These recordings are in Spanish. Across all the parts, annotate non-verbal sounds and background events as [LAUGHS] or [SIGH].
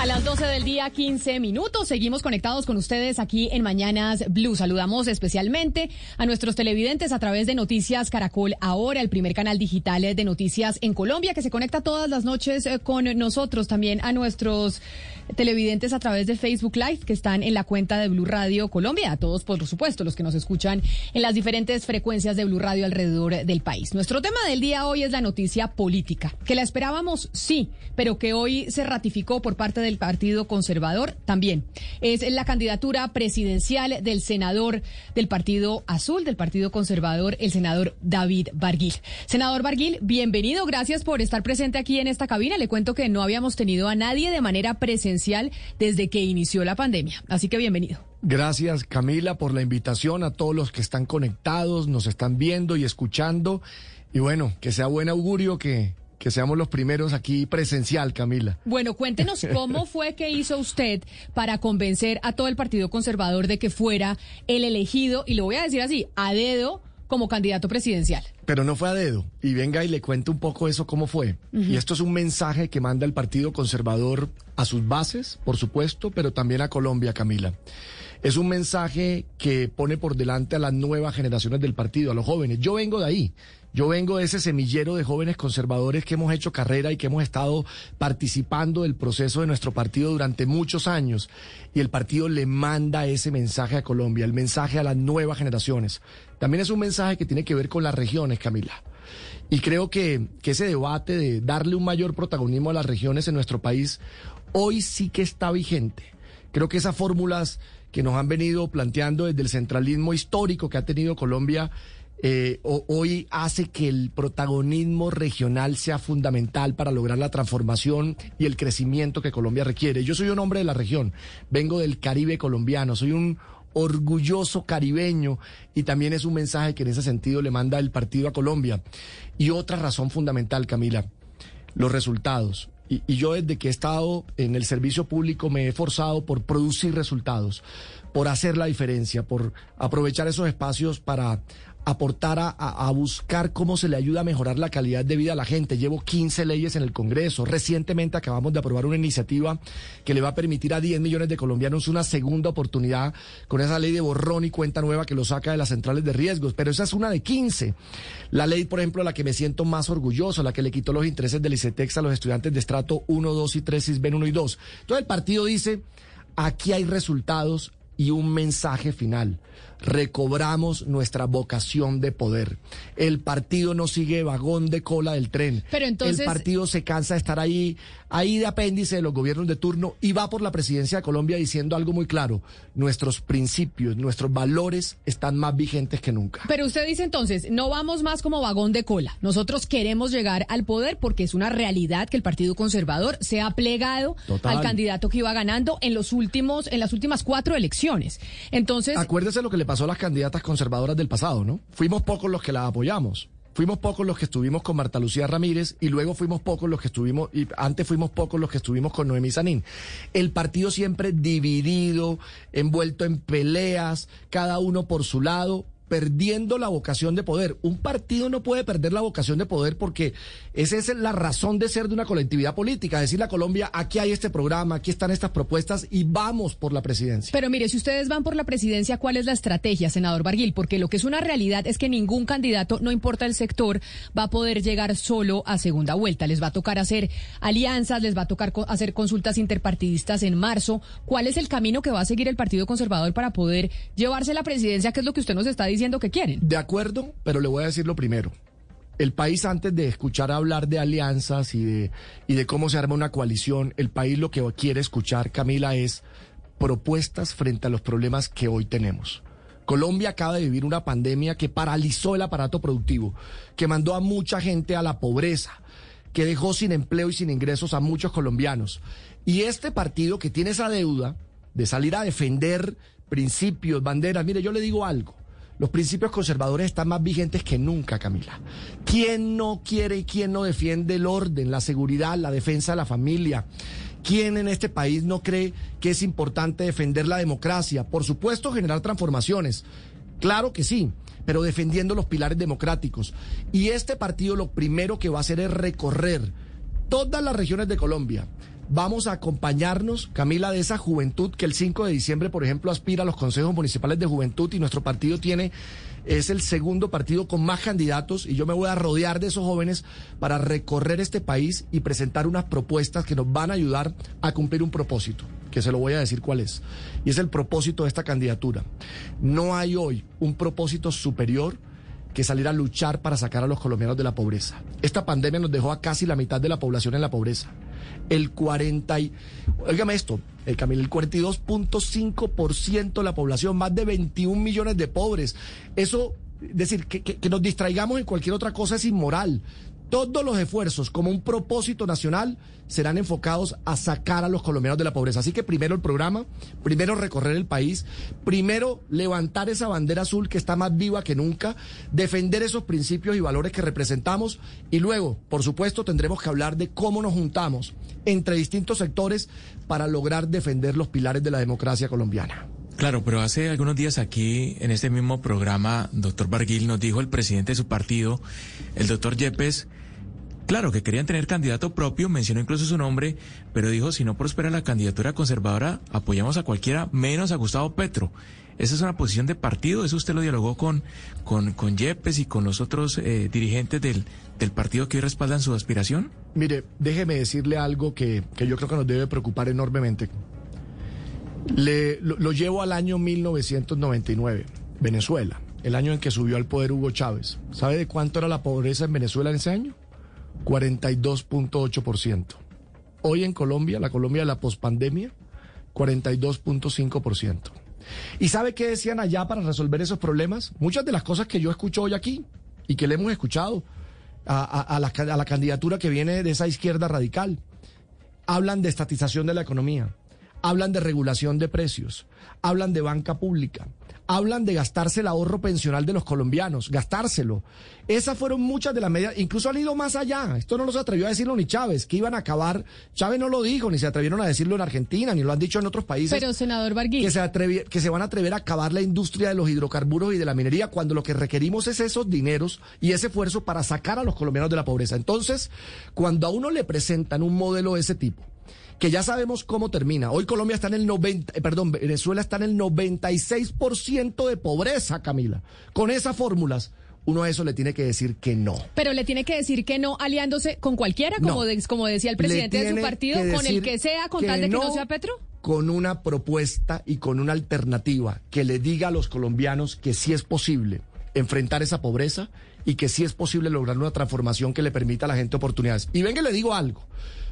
A las 12 del día, 15 minutos. Seguimos conectados con ustedes aquí en Mañanas Blue. Saludamos especialmente a nuestros televidentes a través de Noticias Caracol Ahora, el primer canal digital de noticias en Colombia, que se conecta todas las noches eh, con nosotros. También a nuestros televidentes a través de Facebook Live, que están en la cuenta de Blue Radio Colombia. A todos, por supuesto, los que nos escuchan en las diferentes frecuencias de Blue Radio alrededor del país. Nuestro tema del día hoy es la noticia política, que la esperábamos, sí, pero que hoy se ratificó por parte del Partido Conservador también. Es la candidatura presidencial del senador del Partido Azul, del Partido Conservador, el senador David Barguil. Senador Barguil, bienvenido. Gracias por estar presente aquí en esta cabina. Le cuento que no habíamos tenido a nadie de manera presencial desde que inició la pandemia. Así que bienvenido. Gracias Camila por la invitación a todos los que están conectados, nos están viendo y escuchando. Y bueno, que sea buen augurio que que seamos los primeros aquí presencial, Camila. Bueno, cuéntenos [LAUGHS] cómo fue que hizo usted para convencer a todo el Partido Conservador de que fuera el elegido, y lo voy a decir así, a dedo como candidato presidencial. Pero no fue a dedo. Y venga y le cuento un poco eso cómo fue. Y esto es un mensaje que manda el Partido Conservador a sus bases, por supuesto, pero también a Colombia, Camila. Es un mensaje que pone por delante a las nuevas generaciones del partido, a los jóvenes. Yo vengo de ahí. Yo vengo de ese semillero de jóvenes conservadores que hemos hecho carrera y que hemos estado participando del proceso de nuestro partido durante muchos años. Y el partido le manda ese mensaje a Colombia, el mensaje a las nuevas generaciones. También es un mensaje que tiene que ver con las regiones, Camila. Y creo que, que ese debate de darle un mayor protagonismo a las regiones en nuestro país hoy sí que está vigente. Creo que esas fórmulas que nos han venido planteando desde el centralismo histórico que ha tenido Colombia eh, hoy hace que el protagonismo regional sea fundamental para lograr la transformación y el crecimiento que Colombia requiere. Yo soy un hombre de la región, vengo del Caribe colombiano, soy un orgulloso caribeño y también es un mensaje que en ese sentido le manda el partido a Colombia. Y otra razón fundamental, Camila, los resultados. Y, y, yo desde que he estado en el servicio público me he esforzado por producir resultados, por hacer la diferencia, por aprovechar esos espacios para aportar a, a, buscar cómo se le ayuda a mejorar la calidad de vida a la gente. Llevo 15 leyes en el Congreso. Recientemente acabamos de aprobar una iniciativa que le va a permitir a 10 millones de colombianos una segunda oportunidad con esa ley de borrón y cuenta nueva que lo saca de las centrales de riesgos. Pero esa es una de 15. La ley, por ejemplo, la que me siento más orgulloso, la que le quitó los intereses del ICETEX a los estudiantes de estrato 1, 2 y 3, ven 1 y 2. Entonces el partido dice, aquí hay resultados y un mensaje final recobramos nuestra vocación de poder. El partido no sigue vagón de cola del tren. Pero entonces... El partido se cansa de estar ahí, ahí de apéndice de los gobiernos de turno y va por la presidencia de Colombia diciendo algo muy claro. Nuestros principios, nuestros valores están más vigentes que nunca. Pero usted dice entonces, no vamos más como vagón de cola. Nosotros queremos llegar al poder porque es una realidad que el Partido Conservador se ha plegado al candidato que iba ganando en los últimos, en las últimas cuatro elecciones. Entonces. Acuérdese lo que le pasó a las candidatas conservadoras del pasado, ¿no? Fuimos pocos los que la apoyamos. Fuimos pocos los que estuvimos con Marta Lucía Ramírez y luego fuimos pocos los que estuvimos, y antes fuimos pocos los que estuvimos con Noemí Sanín. El partido siempre dividido, envuelto en peleas, cada uno por su lado, perdiendo la vocación de poder. Un partido no puede perder la vocación de poder porque esa es la razón de ser de una colectividad política. Decirle a Colombia, aquí hay este programa, aquí están estas propuestas y vamos por la presidencia. Pero mire, si ustedes van por la presidencia, ¿cuál es la estrategia, senador Barguil? Porque lo que es una realidad es que ningún candidato, no importa el sector, va a poder llegar solo a segunda vuelta. Les va a tocar hacer alianzas, les va a tocar hacer consultas interpartidistas en marzo. ¿Cuál es el camino que va a seguir el Partido Conservador para poder llevarse la presidencia, que es lo que usted nos está diciendo De acuerdo, pero le voy a decir lo primero. El país antes de escuchar hablar de alianzas y de, y de cómo se arma una coalición, el país lo que quiere escuchar, Camila, es propuestas frente a los problemas que hoy tenemos. Colombia acaba de vivir una pandemia que paralizó el aparato productivo, que mandó a mucha gente a la pobreza, que dejó sin empleo y sin ingresos a muchos colombianos. Y este partido que tiene esa deuda de salir a defender principios, banderas, mire, yo le digo algo. Los principios conservadores están más vigentes que nunca, Camila. ¿Quién no quiere y quién no defiende el orden, la seguridad, la defensa de la familia? ¿Quién en este país no cree que es importante defender la democracia? Por supuesto, generar transformaciones. Claro que sí, pero defendiendo los pilares democráticos. Y este partido lo primero que va a hacer es recorrer todas las regiones de Colombia. Vamos a acompañarnos, Camila, de esa juventud que el 5 de diciembre, por ejemplo, aspira a los consejos municipales de juventud y nuestro partido tiene es el segundo partido con más candidatos y yo me voy a rodear de esos jóvenes para recorrer este país y presentar unas propuestas que nos van a ayudar a cumplir un propósito, que se lo voy a decir cuál es. Y es el propósito de esta candidatura. No hay hoy un propósito superior que salir a luchar para sacar a los colombianos de la pobreza. Esta pandemia nos dejó a casi la mitad de la población en la pobreza. El 40 y, óigame esto, el Camilo, el 42.5% de la población, más de 21 millones de pobres. Eso, es decir, que nos distraigamos en cualquier otra cosa es inmoral. Todos los esfuerzos como un propósito nacional serán enfocados a sacar a los colombianos de la pobreza. Así que primero el programa, primero recorrer el país, primero levantar esa bandera azul que está más viva que nunca, defender esos principios y valores que representamos y luego, por supuesto, tendremos que hablar de cómo nos juntamos entre distintos sectores para lograr defender los pilares de la democracia colombiana. Claro, pero hace algunos días aquí en este mismo programa, doctor Barguil nos dijo el presidente de su partido, el doctor Yepes, Claro, que querían tener candidato propio, mencionó incluso su nombre, pero dijo, si no prospera la candidatura conservadora, apoyamos a cualquiera, menos a Gustavo Petro. ¿Esa es una posición de partido? ¿Eso usted lo dialogó con, con, con Yepes y con los otros eh, dirigentes del, del partido que hoy respaldan su aspiración? Mire, déjeme decirle algo que, que yo creo que nos debe preocupar enormemente. Lo, lo llevo al año 1999, Venezuela, el año en que subió al poder Hugo Chávez. ¿Sabe de cuánto era la pobreza en Venezuela en ese año? 42.8%. Hoy en Colombia, la Colombia de la pospandemia, 42.5%. ¿Y sabe qué decían allá para resolver esos problemas? Muchas de las cosas que yo escucho hoy aquí y que le hemos escuchado a, a, a, la, a la candidatura que viene de esa izquierda radical. Hablan de estatización de la economía, hablan de regulación de precios, hablan de banca pública, hablan de gastarse el ahorro pensional de los colombianos, gastárselo. Esas fueron muchas de las medidas, incluso han ido más allá. Esto no lo se atrevió a decirlo ni Chávez, que iban a acabar. Chávez no lo dijo, ni se atrevieron a decirlo en Argentina, ni lo han dicho en otros países. Pero, senador Barguil. Que se, atrevi que se van a atrever a acabar la industria de los hidrocarburos y de la minería cuando lo que requerimos es esos dineros y ese esfuerzo para sacar a los colombianos de la pobreza. Entonces, cuando a uno le presentan un modelo de ese tipo, que ya sabemos cómo termina. Hoy Colombia está en el 90, eh, perdón, Venezuela está en el 96% de pobreza, Camila. Con esas fórmulas, uno a eso le tiene que decir que no. Pero le tiene que decir que no aliándose con cualquiera, como, de- como decía el presidente de su partido, con el que sea, con que tal de que no no sea Petro. Con una propuesta y con una alternativa que le diga a los colombianos que sí es posible enfrentar esa pobreza y que sí es posible lograr una transformación que le permita a la gente oportunidades. Y venga, le digo algo,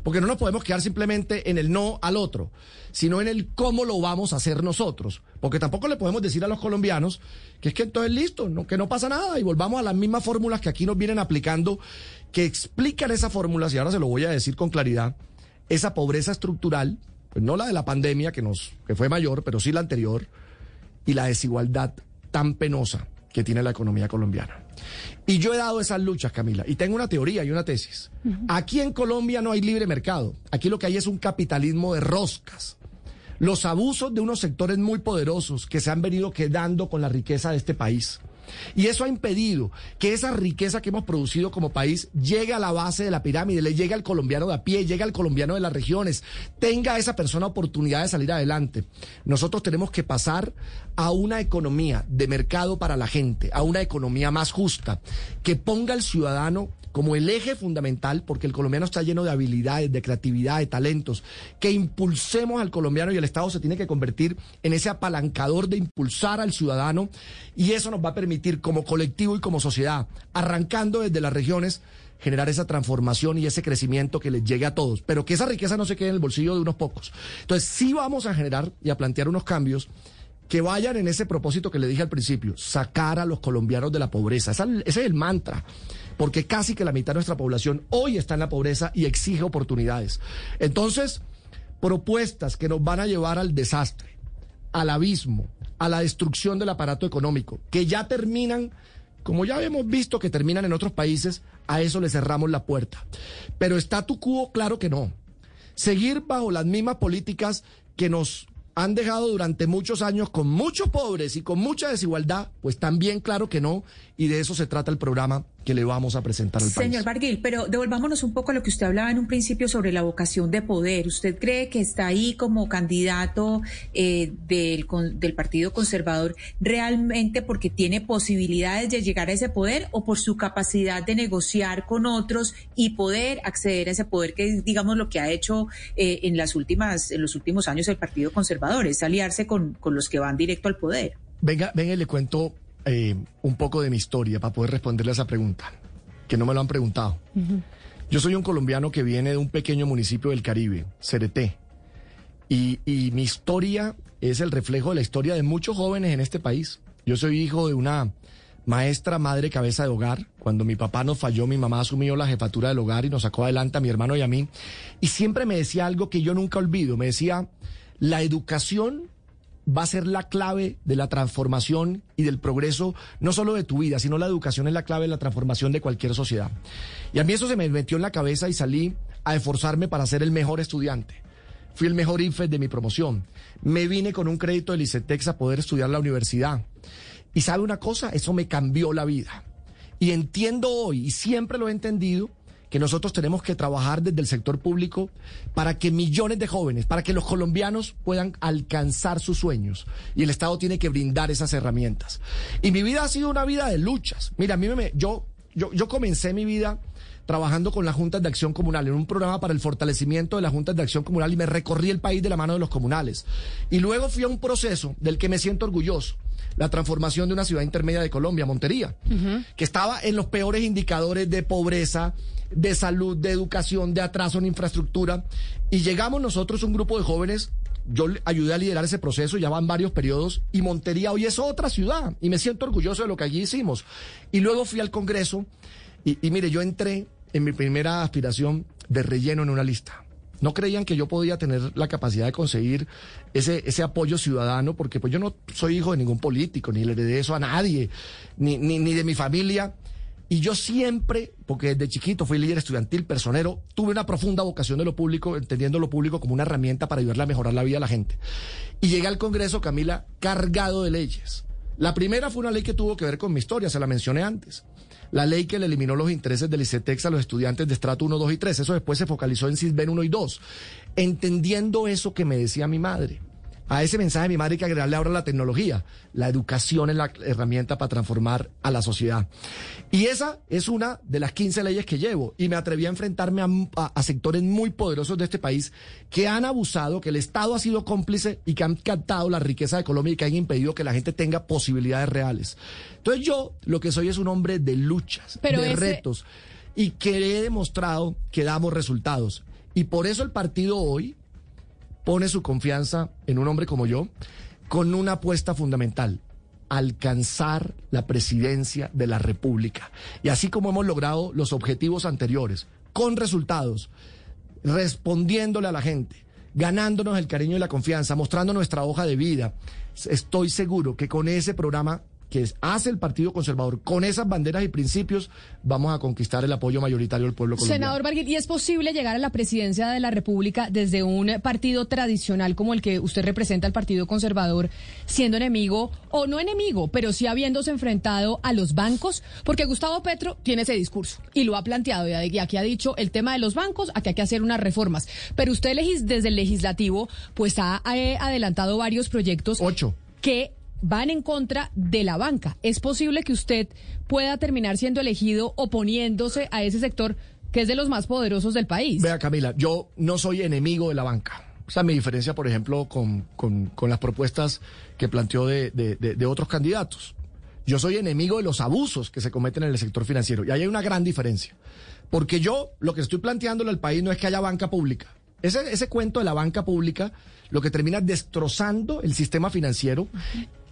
porque no nos podemos quedar simplemente en el no al otro, sino en el cómo lo vamos a hacer nosotros. Porque tampoco le podemos decir a los colombianos que es que entonces listo, no, que no pasa nada y volvamos a las mismas fórmulas que aquí nos vienen aplicando, que explican esas fórmulas, y ahora se lo voy a decir con claridad, esa pobreza estructural, pues no la de la pandemia, que, nos, que fue mayor, pero sí la anterior, y la desigualdad tan penosa que tiene la economía colombiana. Y yo he dado esas luchas, Camila, y tengo una teoría y una tesis. Aquí en Colombia no hay libre mercado. Aquí lo que hay es un capitalismo de roscas. Los abusos de unos sectores muy poderosos que se han venido quedando con la riqueza de este país. Y eso ha impedido que esa riqueza que hemos producido como país llegue a la base de la pirámide, le llegue al colombiano de a pie, llegue al colombiano de las regiones, tenga esa persona oportunidad de salir adelante. Nosotros tenemos que pasar a una economía de mercado para la gente, a una economía más justa, que ponga al ciudadano como el eje fundamental, porque el colombiano está lleno de habilidades, de creatividad, de talentos, que impulsemos al colombiano y el Estado se tiene que convertir en ese apalancador de impulsar al ciudadano y eso nos va a permitir como colectivo y como sociedad, arrancando desde las regiones, generar esa transformación y ese crecimiento que les llegue a todos, pero que esa riqueza no se quede en el bolsillo de unos pocos. Entonces sí vamos a generar y a plantear unos cambios que vayan en ese propósito que le dije al principio, sacar a los colombianos de la pobreza. ese es el mantra porque casi que la mitad de nuestra población hoy está en la pobreza y exige oportunidades. Entonces, propuestas que nos van a llevar al desastre, al abismo, a la destrucción del aparato económico, que ya terminan, como ya hemos visto que terminan en otros países, a eso le cerramos la puerta. Pero está tu cubo, claro que no. Seguir bajo las mismas políticas que nos han dejado durante muchos años con muchos pobres y con mucha desigualdad, pues también claro que no, y de eso se trata el programa que le vamos a presentar al país. Señor Barguil, pero devolvámonos un poco a lo que usted hablaba en un principio sobre la vocación de poder. ¿Usted cree que está ahí como candidato eh, del, del Partido Conservador realmente porque tiene posibilidades de llegar a ese poder o por su capacidad de negociar con otros y poder acceder a ese poder que es, digamos, lo que ha hecho eh, en, las últimas, en los últimos años el Partido Conservador, es aliarse con, con los que van directo al poder? Venga, venga, le cuento eh, un poco de mi historia para poder responderle a esa pregunta, que no me lo han preguntado. Yo soy un colombiano que viene de un pequeño municipio del Caribe, Cereté, y, y mi historia es el reflejo de la historia de muchos jóvenes en este país. Yo soy hijo de una maestra madre cabeza de hogar. Cuando mi papá nos falló, mi mamá asumió la jefatura del hogar y nos sacó adelante a mi hermano y a mí. Y siempre me decía algo que yo nunca olvido. Me decía, la educación va a ser la clave de la transformación y del progreso, no solo de tu vida, sino la educación es la clave de la transformación de cualquier sociedad. Y a mí eso se me metió en la cabeza y salí a esforzarme para ser el mejor estudiante. Fui el mejor IFES de mi promoción. Me vine con un crédito del ICETEX a poder estudiar la universidad. Y sabe una cosa, eso me cambió la vida. Y entiendo hoy, y siempre lo he entendido, que nosotros tenemos que trabajar desde el sector público para que millones de jóvenes, para que los colombianos puedan alcanzar sus sueños. Y el Estado tiene que brindar esas herramientas. Y mi vida ha sido una vida de luchas. Mira, a mí me, yo, yo, yo comencé mi vida trabajando con las juntas de acción comunal en un programa para el fortalecimiento de las juntas de acción comunal y me recorrí el país de la mano de los comunales. Y luego fui a un proceso del que me siento orgulloso la transformación de una ciudad intermedia de Colombia, Montería, que estaba en los peores indicadores de pobreza, de salud, de educación, de atraso en infraestructura. Y llegamos nosotros, un grupo de jóvenes, yo ayudé a liderar ese proceso, ya van varios periodos, y Montería hoy es otra ciudad, y me siento orgulloso de lo que allí hicimos. Y luego fui al Congreso, y, mire, yo entré en mi primera aspiración de relleno en una lista no creían que yo podía tener la capacidad de conseguir ese, ese apoyo ciudadano, porque pues yo no soy hijo de ningún político, ni le heredé eso a nadie, ni, ni, ni de mi familia. Y yo siempre, porque desde chiquito fui líder estudiantil, personero, tuve una profunda vocación de lo público, entendiendo lo público como una herramienta para ayudarle a mejorar la vida de la gente. Y llegué al Congreso, Camila, cargado de leyes. La primera fue una ley que tuvo que ver con mi historia, se la mencioné antes. La ley que le eliminó los intereses del ICETEX a los estudiantes de estrato 1, 2 y 3. Eso después se focalizó en CISBEN 1 y 2. Entendiendo eso que me decía mi madre a ese mensaje de mi madre hay que agregarle ahora la tecnología. La educación es la herramienta para transformar a la sociedad. Y esa es una de las 15 leyes que llevo. Y me atreví a enfrentarme a, sectores muy poderosos de este país que han abusado, que el Estado ha sido cómplice y que han captado la riqueza de Colombia y que han impedido que la gente tenga posibilidades reales. Entonces yo lo que soy es un hombre de luchas, de retos y que he demostrado que damos resultados. Y por eso el partido hoy pone su confianza en un hombre como yo con una apuesta fundamental, alcanzar la presidencia de la República. Y así como hemos logrado los objetivos anteriores, con resultados, respondiéndole a la gente, ganándonos el cariño y la confianza, mostrando nuestra hoja de vida, estoy seguro que con ese programa que hace el Partido Conservador con esas banderas y principios, vamos a conquistar el apoyo mayoritario del pueblo colombiano. Senador Barguil, ¿y es posible llegar a la presidencia de la República desde un partido tradicional como el que usted representa, el Partido Conservador, siendo enemigo, o no enemigo, pero sí habiéndose enfrentado a los bancos? Porque Gustavo Petro tiene ese discurso y lo ha planteado, y aquí ha dicho el tema de los bancos, aquí hay que hacer unas reformas. Pero usted desde el legislativo, pues ha adelantado varios proyectos. Ocho. Que van en contra de la banca. ¿Es posible que usted pueda terminar siendo elegido oponiéndose a ese sector que es de los más poderosos del país? Vea, Camila, yo no soy enemigo de la banca. O sea, mi diferencia, por ejemplo, con, las propuestas que planteó de, de, otros candidatos. Yo soy enemigo de los abusos que se cometen en el sector financiero. Y ahí hay una gran diferencia. Porque yo lo que estoy planteándole al país no es que haya banca pública. Ese, ese cuento de la banca pública lo que termina destrozando el sistema financiero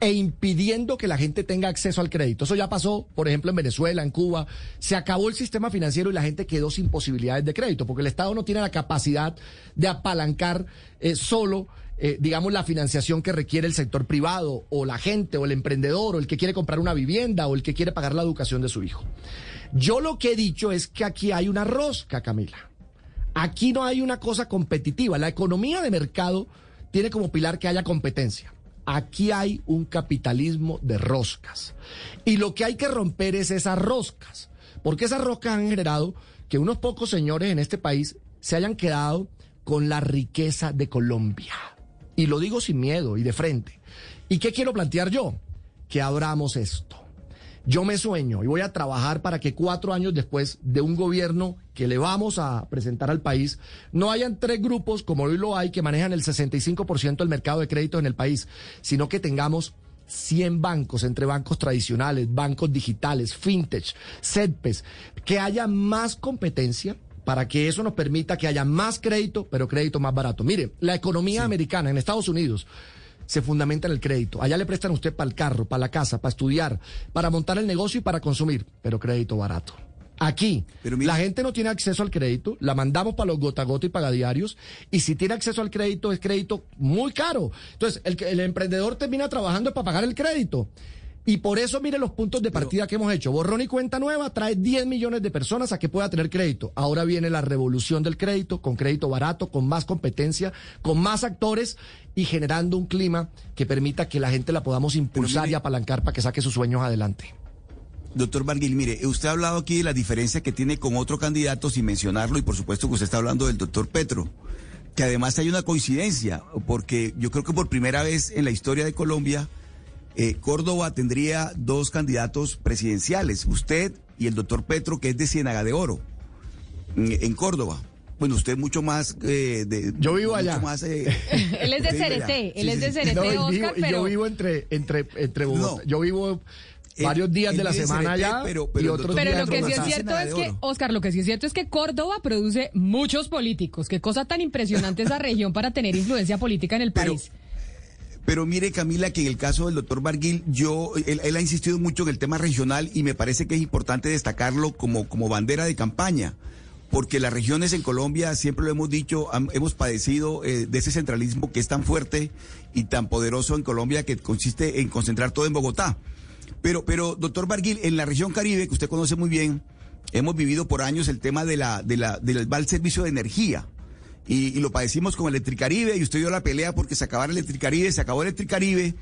e impidiendo que la gente tenga acceso al crédito. Eso ya pasó, por ejemplo, en Venezuela, en Cuba. Se acabó el sistema financiero y la gente quedó sin posibilidades de crédito, porque el Estado no tiene la capacidad de apalancar eh, solo, eh, digamos, la financiación que requiere el sector privado, o la gente, o el emprendedor, o el que quiere comprar una vivienda, o el que quiere pagar la educación de su hijo. Yo lo que he dicho es que aquí hay una rosca, Camila. Aquí no hay una cosa competitiva. La economía de mercado tiene como pilar que haya competencia. Aquí hay un capitalismo de roscas. Y lo que hay que romper es esas roscas. Porque esas roscas han generado que unos pocos señores en este país se hayan quedado con la riqueza de Colombia. Y lo digo sin miedo y de frente. ¿Y qué quiero plantear yo? Que abramos esto. Yo me sueño y voy a trabajar para que cuatro años después de un gobierno que le vamos a presentar al país, no hayan tres grupos como hoy lo hay que manejan el 65% del mercado de crédito en el país, sino que tengamos 100 bancos, entre bancos tradicionales, bancos digitales, fintech, CEDPES, que haya más competencia para que eso nos permita que haya más crédito, pero crédito más barato. Mire, la economía americana en Estados Unidos se fundamenta en el crédito. Allá le prestan a usted para el carro, para la casa, para estudiar, para montar el negocio y para consumir, pero crédito barato. Aquí, la gente no tiene acceso al crédito, la mandamos para los gota gota y pagadiarios, y si tiene acceso al crédito, es crédito muy caro. Entonces, el, el emprendedor termina trabajando para pagar el crédito. Y por eso, mire los puntos de partida que hemos hecho. Borrón y cuenta nueva trae 10 millones de personas a que pueda tener crédito. Ahora viene la revolución del crédito, con crédito barato, con más competencia, con más actores y generando un clima que permita que la gente la podamos impulsar y apalancar para que saque sus sueños adelante. Doctor Barguil, mire, usted ha hablado aquí de la diferencia que tiene con otro candidato sin mencionarlo y por supuesto que usted está hablando del doctor Petro, que además hay una coincidencia, porque yo creo que por primera vez en la historia de Colombia eh, Córdoba tendría dos candidatos presidenciales, usted y el doctor Petro, que es de Ciénaga de Oro, en, Córdoba. Bueno, usted mucho más... Eh, de, yo vivo allá. Eh, [LAUGHS] él es de [LAUGHS] Cerete, él es de Cerete, Oscar, pero... Yo vivo entre, entre, entre Yo vivo varios días de la semana allá pero, y otros pero lo que sí es cierto es que Oscar lo que sí es cierto es que Córdoba produce muchos políticos. Qué cosa tan impresionante esa región para tener influencia política en el país pero mire, Camila, que en el caso del doctor Barguil, yo, él, ha insistido mucho en el tema regional y me parece que es importante destacarlo como, como bandera de campaña porque las regiones en Colombia, siempre lo hemos dicho, hemos padecido eh, de ese centralismo que es tan fuerte y tan poderoso en Colombia que consiste en concentrar todo en Bogotá. Pero, pero, doctor Barguil, en la región Caribe, que usted conoce muy bien, hemos vivido por años el tema de la, de la, del mal servicio de energía y, lo padecimos con Electricaribe y usted dio la pelea porque se acabara Electricaribe, se acabó Electricaribe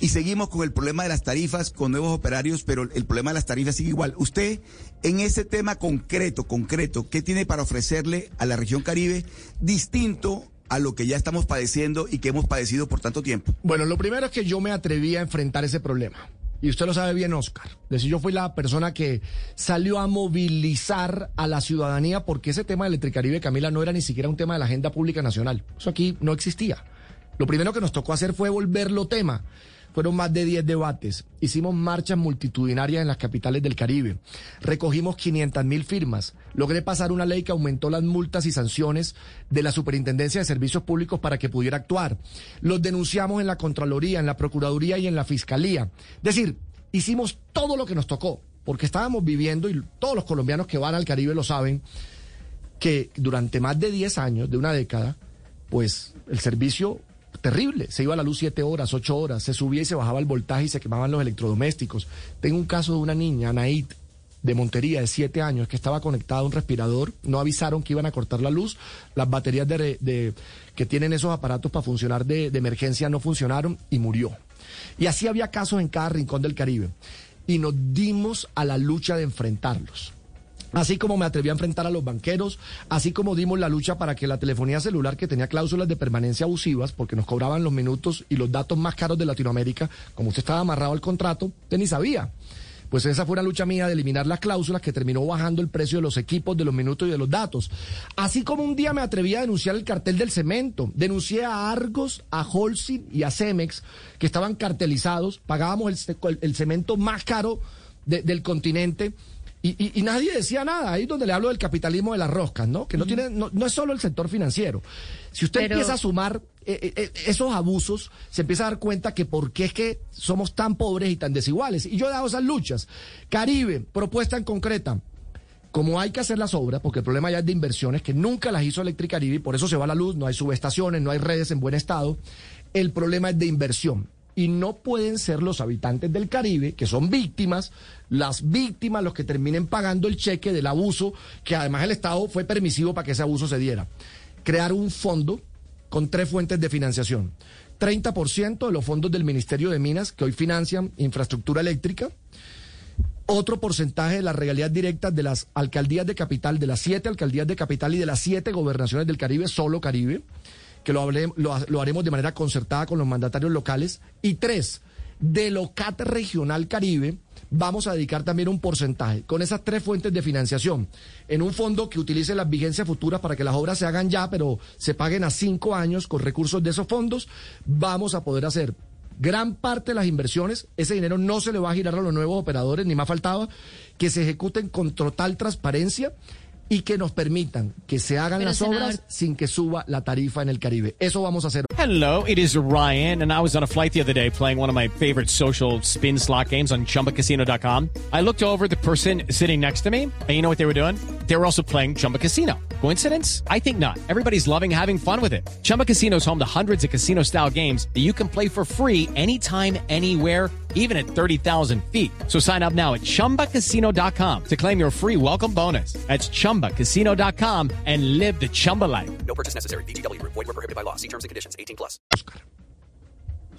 y seguimos con el problema de las tarifas con nuevos operarios, pero el problema de las tarifas sigue igual. Usted, en ese tema concreto, concreto, ¿qué tiene para ofrecerle a la región Caribe distinto a lo que ya estamos padeciendo y que hemos padecido por tanto tiempo? Bueno, lo primero es que yo me atreví a enfrentar ese problema y usted lo sabe bien, Oscar. decir, yo fui la persona que salió a movilizar a la ciudadanía porque ese tema de Electricaribe, Camila, no era ni siquiera un tema de la agenda pública nacional. Eso aquí no existía. Lo primero que nos tocó hacer fue volverlo tema. Fueron más de 10 debates. Hicimos marchas multitudinarias en las capitales del Caribe. Recogimos 500 mil firmas. Logré pasar una ley que aumentó las multas y sanciones de la Superintendencia de Servicios Públicos para que pudiera actuar. Los denunciamos en la Contraloría, en la Procuraduría y en la Fiscalía. Es decir, hicimos todo lo que nos tocó, porque estábamos viviendo, y todos los colombianos que van al Caribe lo saben, que durante más de 10 años, de una década, pues el servicio terrible. Se iba a la luz siete horas, ocho horas, se subía y se bajaba el voltaje y se quemaban los electrodomésticos. Tengo un caso de una niña, Anaid, de Montería, de siete años, que estaba conectada a un respirador. No avisaron que iban a cortar la luz. Las baterías de, que tienen esos aparatos para funcionar de, de emergencia no funcionaron y murió. Y así había casos en cada rincón del Caribe. Y nos dimos a la lucha de enfrentarlos. Así como me atreví a enfrentar a los banqueros, así como dimos la lucha para que la telefonía celular que tenía cláusulas de permanencia abusivas, porque nos cobraban los minutos y los datos más caros de Latinoamérica, como usted estaba amarrado al contrato, usted ni sabía. Pues esa fue una lucha mía de eliminar las cláusulas que terminó bajando el precio de los equipos, de los minutos y de los datos. Así como un día me atreví a denunciar el cartel del cemento, denuncié a Argos, a Holcim y a Cemex, que estaban cartelizados, pagábamos el, cemento más caro del continente y, nadie decía nada, ahí es donde le hablo del capitalismo de las roscas, ¿no? Que no tiene, no, es solo el sector financiero. Si usted empieza a sumar eh, eh, eh, esos abusos, se empieza a dar cuenta que por qué es que somos tan pobres y tan desiguales. Y yo he dado esas luchas. Caribe, propuesta en concreta. Como hay que hacer las obras, porque el problema ya es de inversiones, que nunca las hizo Electricaribe, y por eso se va la luz, no hay subestaciones, no hay redes en buen estado, el problema es de inversión y no pueden ser los habitantes del Caribe, que son víctimas, las víctimas los que terminen pagando el cheque del abuso, que además el Estado fue permisivo para que ese abuso se diera. Crear un fondo con tres fuentes de financiación. 30% de los fondos del Ministerio de Minas, que hoy financian infraestructura eléctrica. Otro porcentaje de las regalías directas de las alcaldías de capital, de las siete alcaldías de capital y de las siete gobernaciones del Caribe, solo Caribe que lo, lo, haremos de manera concertada con los mandatarios locales. Y tres, de LOCAT Regional Caribe, vamos a dedicar también un porcentaje con esas tres fuentes de financiación en un fondo que utilice las vigencias futuras para que las obras se hagan ya, pero se paguen a cinco años con recursos de esos fondos. Vamos a poder hacer gran parte de las inversiones. Ese dinero no se le va a girar a los nuevos operadores, ni más faltaba, que se ejecuten con total transparencia y que nos permitan que se hagan Pero las senador... obras sin que suba la tarifa en el Caribe. Eso vamos a hacer. Hello, it is Ryan, and I was on a flight the other day playing one of my favorite social spin slot games on chumbacasino.com. I looked over the person sitting next to me, and you know what they were doing? They were also playing Chumba Casino. Coincidence? I think not. Everybody's loving having fun with it. Chumba Casino is home to hundreds of casino style games that you can play for free anytime, anywhere even at 30,000 feet. So sign up now at ChumbaCasino.com to claim your free welcome bonus. That's ChumbaCasino.com and live the Chumba life. No purchase necessary. BGW. Void were prohibited by law. See terms and conditions. 18 plus.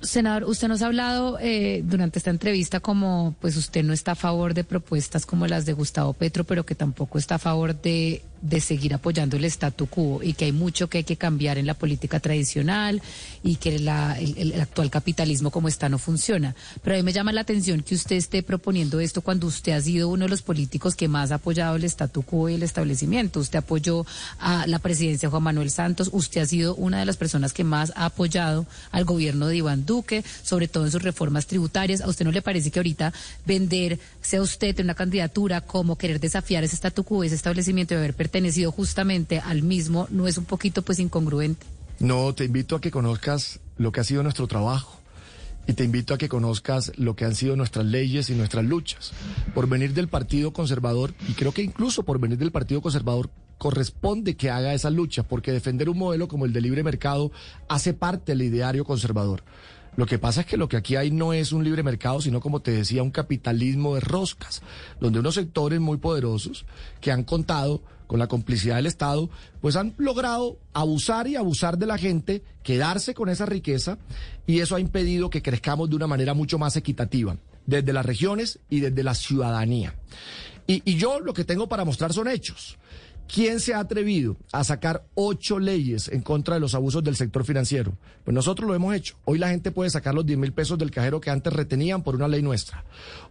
Senador, usted nos ha hablado eh, durante esta entrevista como pues usted no está a favor de propuestas como las de Gustavo Petro, pero que tampoco está a favor de de seguir apoyando el statu quo y que hay mucho que hay que cambiar en la política tradicional y que la, el, actual capitalismo como está no funciona. Pero a mí me llama la atención que usted esté proponiendo esto cuando usted ha sido uno de los políticos que más ha apoyado el statu quo y el establecimiento. Usted apoyó a la presidencia de Juan Manuel Santos, usted ha sido una de las personas que más ha apoyado al gobierno de Iván Duque, sobre todo en sus reformas tributarias. ¿A usted no le parece que ahorita vender, sea usted una candidatura como querer desafiar ese statu quo, ese establecimiento y haber pertenecido justamente al mismo, ¿no es un poquito pues incongruente? No, te invito a que conozcas lo que ha sido nuestro trabajo y te invito a que conozcas lo que han sido nuestras leyes y nuestras luchas. Por venir del Partido Conservador, y creo que incluso por venir del Partido Conservador, corresponde que haga esa lucha, porque defender un modelo como el de libre mercado hace parte del ideario conservador. Lo que pasa es que lo que aquí hay no es un libre mercado, sino como te decía, un capitalismo de roscas, donde unos sectores muy poderosos que han contado con la complicidad del Estado, pues han logrado abusar y abusar de la gente, quedarse con esa riqueza, y eso ha impedido que crezcamos de una manera mucho más equitativa, desde las regiones y desde la ciudadanía. Y, yo lo que tengo para mostrar son hechos. ¿Quién se ha atrevido a sacar ocho leyes en contra de los abusos del sector financiero? Pues nosotros lo hemos hecho. Hoy la gente puede sacar los 10 mil pesos del cajero que antes retenían por una ley nuestra.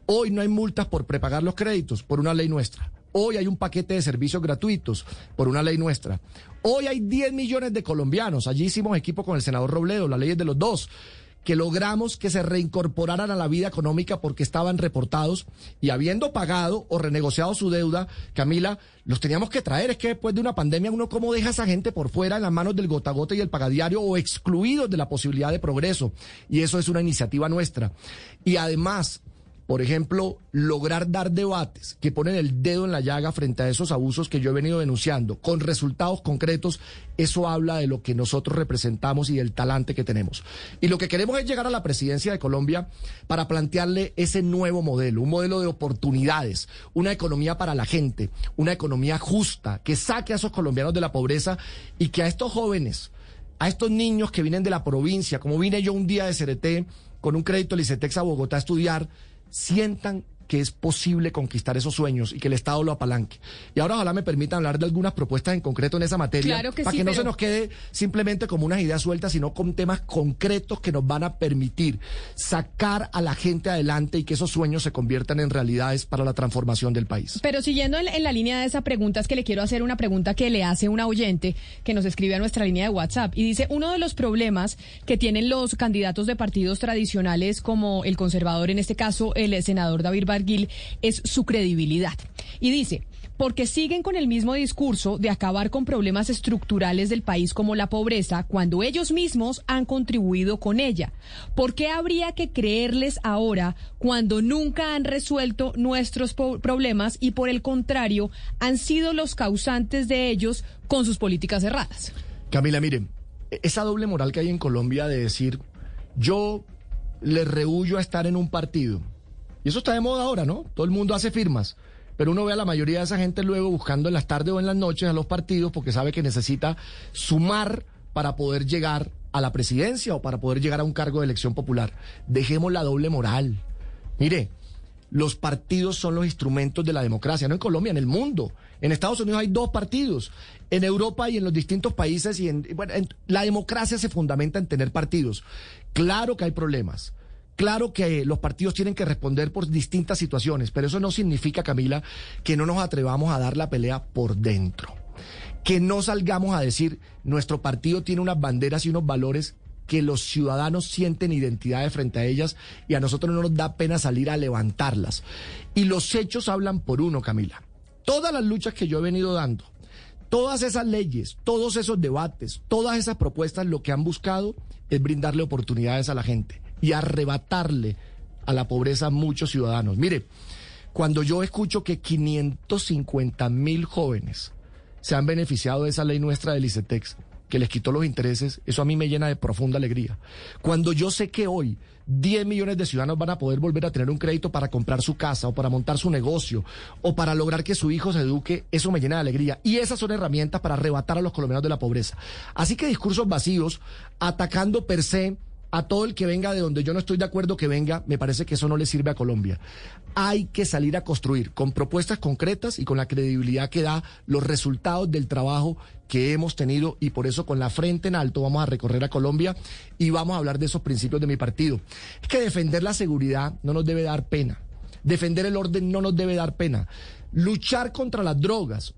Hoy no hay multas por prepagar los créditos por una ley nuestra. Hoy hay un paquete de servicios gratuitos por una ley nuestra. Hoy hay 10 millones de colombianos. Allí hicimos equipo con el senador Robledo, la ley es de los dos que logramos que se reincorporaran a la vida económica porque estaban reportados y habiendo pagado o renegociado su deuda, Camila, los teníamos que traer. Es que después de una pandemia uno cómo deja a esa gente por fuera en las manos del gota gota y el pagadiario o excluidos de la posibilidad de progreso. Y eso es una iniciativa nuestra. Y además por ejemplo, lograr dar debates que ponen el dedo en la llaga frente a esos abusos que yo he venido denunciando, con resultados concretos, eso habla de lo que nosotros representamos y del talante que tenemos. Y lo que queremos es llegar a la presidencia de Colombia para plantearle ese nuevo modelo, un modelo de oportunidades, una economía para la gente, una economía justa, que saque a esos colombianos de la pobreza y que a estos jóvenes, a estos niños que vienen de la provincia, como vine yo un día de CRT con un crédito Licetex a Bogotá a estudiar, sientan que es posible conquistar esos sueños y que el Estado lo apalanque. Y ahora ojalá me permitan hablar de algunas propuestas en concreto en esa materia, para que no se nos quede simplemente como unas ideas sueltas, sino con temas concretos que nos van a permitir sacar a la gente adelante y que esos sueños se conviertan en realidades para la transformación del país. Pero siguiendo en, la línea de esa pregunta, es que le quiero hacer una pregunta que le hace una oyente que nos escribe a nuestra línea de WhatsApp y dice, uno de los problemas que tienen los candidatos de partidos tradicionales como el conservador, en este caso el senador David Barguil es su credibilidad. Y dice, porque siguen con el mismo discurso de acabar con problemas estructurales del país como la pobreza cuando ellos mismos han contribuido con ella. ¿Por qué habría que creerles ahora cuando nunca han resuelto nuestros problemas y por el contrario han sido los causantes de ellos con sus políticas cerradas? Camila, miren, esa doble moral que hay en Colombia de decir yo le rehuyo a estar en un partido y eso está de moda ahora, ¿no? Todo el mundo hace firmas. Pero uno ve a la mayoría de esa gente luego buscando en las tardes o en las noches a los partidos porque sabe que necesita sumar para poder llegar a la presidencia o para poder llegar a un cargo de elección popular. Dejemos la doble moral. Mire, los partidos son los instrumentos de la democracia, no en Colombia, en el mundo. En Estados Unidos hay dos partidos. En Europa y en los distintos países y en, bueno, la democracia se fundamenta en tener partidos. Claro que hay problemas. Claro que los partidos tienen que responder por distintas situaciones, pero eso no significa, Camila, que no nos atrevamos a dar la pelea por dentro. Que no salgamos a decir, nuestro partido tiene unas banderas y unos valores que los ciudadanos sienten identidades frente a ellas y a nosotros no nos da pena salir a levantarlas. Y los hechos hablan por uno, Camila. Todas las luchas que yo he venido dando, todas esas leyes, todos esos debates, todas esas propuestas, lo que han buscado es brindarle oportunidades a la gente y arrebatarle a la pobreza a muchos ciudadanos. Mire, cuando yo escucho que 550 mil jóvenes se han beneficiado de esa ley nuestra del ICETEX, que les quitó los intereses, eso a mí me llena de profunda alegría. Cuando yo sé que hoy 10 millones de ciudadanos van a poder volver a tener un crédito para comprar su casa o para montar su negocio o para lograr que su hijo se eduque, eso me llena de alegría. Y esas son herramientas para arrebatar a los colombianos de la pobreza. Así que discursos vacíos, atacando per se a todo el que venga de donde yo no estoy de acuerdo que venga, me parece que eso no le sirve a Colombia. Hay que salir a construir con propuestas concretas y con la credibilidad que da los resultados del trabajo que hemos tenido y por eso con la frente en alto vamos a recorrer a Colombia y vamos a hablar de esos principios de mi partido. Es que defender la seguridad no nos debe dar pena. Defender el orden no nos debe dar pena. Luchar contra las drogas.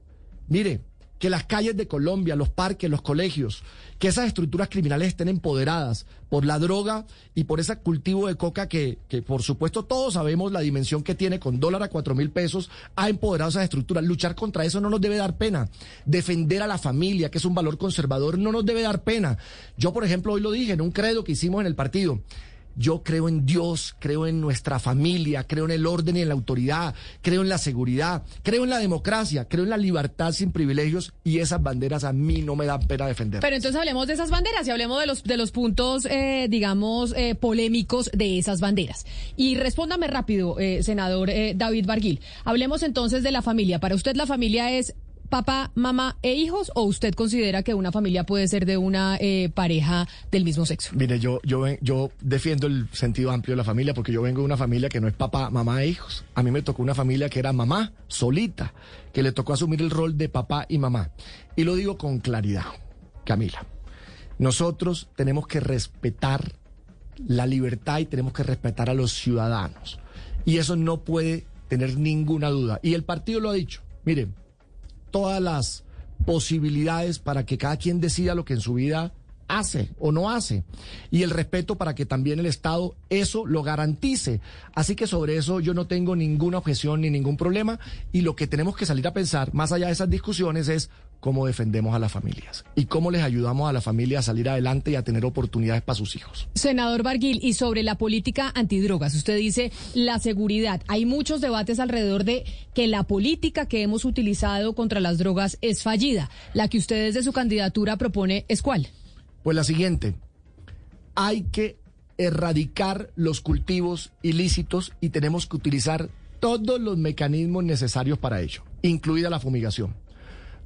Mire, que las calles de Colombia, los parques, los colegios, que esas estructuras criminales estén empoderadas por la droga y por ese cultivo de coca que, que por supuesto todos sabemos la dimensión que tiene con dólar a cuatro mil pesos, ha empoderado esas estructuras. Luchar contra eso no nos debe dar pena. Defender a la familia, que es un valor conservador, no nos debe dar pena. Yo, por ejemplo, hoy lo dije en un credo que hicimos en el partido. Yo creo en Dios, creo en nuestra familia, creo en el orden y en la autoridad, creo en la seguridad, creo en la democracia, creo en la libertad sin privilegios y esas banderas a mí no me dan pena defender. Pero entonces hablemos de esas banderas y hablemos de los, de los puntos, eh, digamos, eh, polémicos de esas banderas. Y respóndame rápido, eh, senador David Barguil. Hablemos entonces de la familia. Para usted la familia es papá, mamá e hijos o usted considera que una familia puede ser de una eh, pareja del mismo sexo? Mire, yo, yo, yo defiendo el sentido amplio de la familia porque yo vengo de una familia que no es papá, mamá e hijos. A mí me tocó una familia que era mamá, solita, que le tocó asumir el rol de papá y mamá. Y lo digo con claridad, Camila. Nosotros tenemos que respetar la libertad y tenemos que respetar a los ciudadanos. Y eso no puede tener ninguna duda. Y el partido lo ha dicho. Miren, todas las posibilidades para que cada quien decida lo que en su vida hace o no hace y el respeto para que también el Estado eso lo garantice. Así que sobre eso yo no tengo ninguna objeción ni ningún problema y lo que tenemos que salir a pensar más allá de esas discusiones es cómo defendemos a las familias y cómo les ayudamos a las familias a salir adelante y a tener oportunidades para sus hijos. Senador Barguil, y sobre la política antidrogas, usted dice la seguridad. Hay muchos debates alrededor de que la política que hemos utilizado contra las drogas es fallida. La que usted desde su candidatura propone es cuál? Pues la siguiente. Hay que erradicar los cultivos ilícitos y tenemos que utilizar todos los mecanismos necesarios para ello, incluida la fumigación.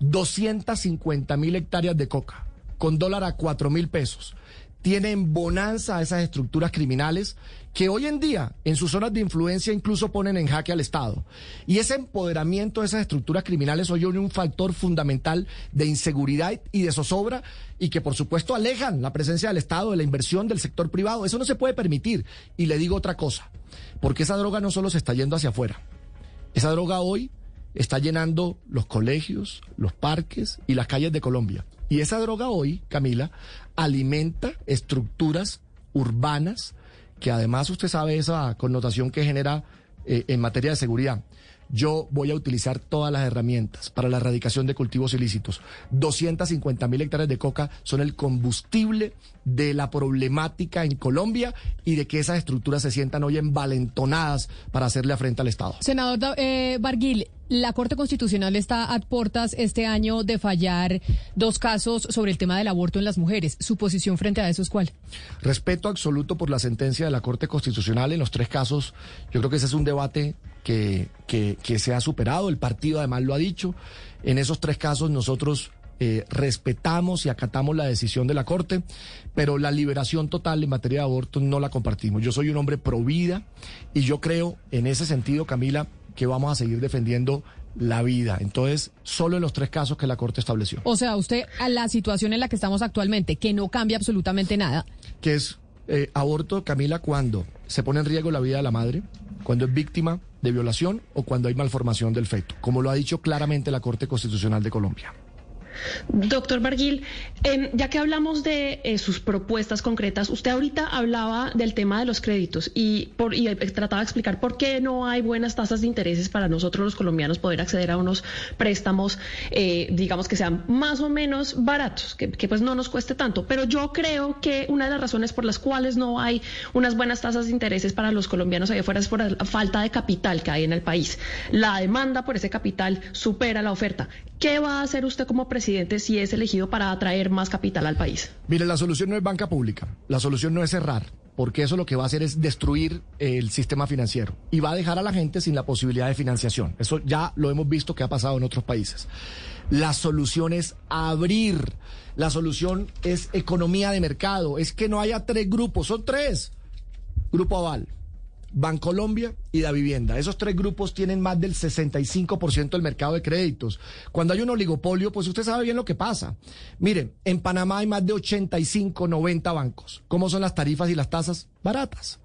250 mil hectáreas de coca, con dólar a 4 mil pesos. Tienen bonanza a esas estructuras criminales que hoy en día en sus zonas de influencia incluso ponen en jaque al Estado. Y ese empoderamiento de esas estructuras criminales hoy es un factor fundamental de inseguridad y de zozobra y que por supuesto alejan la presencia del Estado, de la inversión del sector privado. Eso no se puede permitir. Y le digo otra cosa, porque esa droga no solo se está yendo hacia afuera. Esa droga hoy está llenando los colegios, los parques y las calles de Colombia. Y esa droga hoy, Camila, alimenta estructuras urbanas que además usted sabe esa connotación que genera eh, en materia de seguridad. Yo voy a utilizar todas las herramientas para la erradicación de cultivos ilícitos. 250 mil hectáreas de coca son el combustible de la problemática en Colombia y de que esas estructuras se sientan hoy envalentonadas para hacerle frente al Estado. Senador eh, Barguil, la Corte Constitucional está a puertas este año de fallar dos casos sobre el tema del aborto en las mujeres. ¿Su posición frente a eso es cuál? Respeto absoluto por la sentencia de la Corte Constitucional en los tres casos. Yo creo que ese es un debate que, que, se ha superado. El partido además lo ha dicho. En esos tres casos nosotros eh, respetamos y acatamos la decisión de la Corte, pero la liberación total en materia de aborto no la compartimos. Yo soy un hombre pro vida y yo creo en ese sentido, Camila, que vamos a seguir defendiendo la vida. Entonces, solo en los tres casos que la Corte estableció. O sea, usted a la situación en la que estamos actualmente, que no cambia absolutamente nada. Que es eh, aborto, Camila, cuando se pone en riesgo la vida de la madre, cuando es víctima de violación o cuando hay malformación del feto, como lo ha dicho claramente la Corte Constitucional de Colombia. Doctor Barguil, em, ya que hablamos de eh, sus propuestas concretas, usted ahorita hablaba del tema de los créditos y, y trataba de explicar por qué no hay buenas tasas de intereses para nosotros los colombianos poder acceder a unos préstamos, eh, digamos que sean más o menos baratos, que, que, pues no nos cueste tanto. Pero yo creo que una de las razones por las cuales no hay unas buenas tasas de intereses para los colombianos allá afuera es por la falta de capital que hay en el país. La demanda por ese capital supera la oferta. ¿Qué va a hacer usted como presidente si es elegido para atraer más capital al país? Mire, la solución no es banca pública, la solución no es cerrar, porque eso lo que va a hacer es destruir el sistema financiero y va a dejar a la gente sin la posibilidad de financiación. Eso ya lo hemos visto que ha pasado en otros países. La solución es abrir, la solución es economía de mercado, es que no haya tres grupos, son tres. Grupo Aval, Bancolombia y Da Vivienda. Esos tres grupos tienen más del 65% del mercado de créditos. Cuando hay un oligopolio, pues usted sabe bien lo que pasa. Miren, en Panamá hay más de 85, 90 bancos. ¿Cómo son las tarifas y las tasas? Baratas.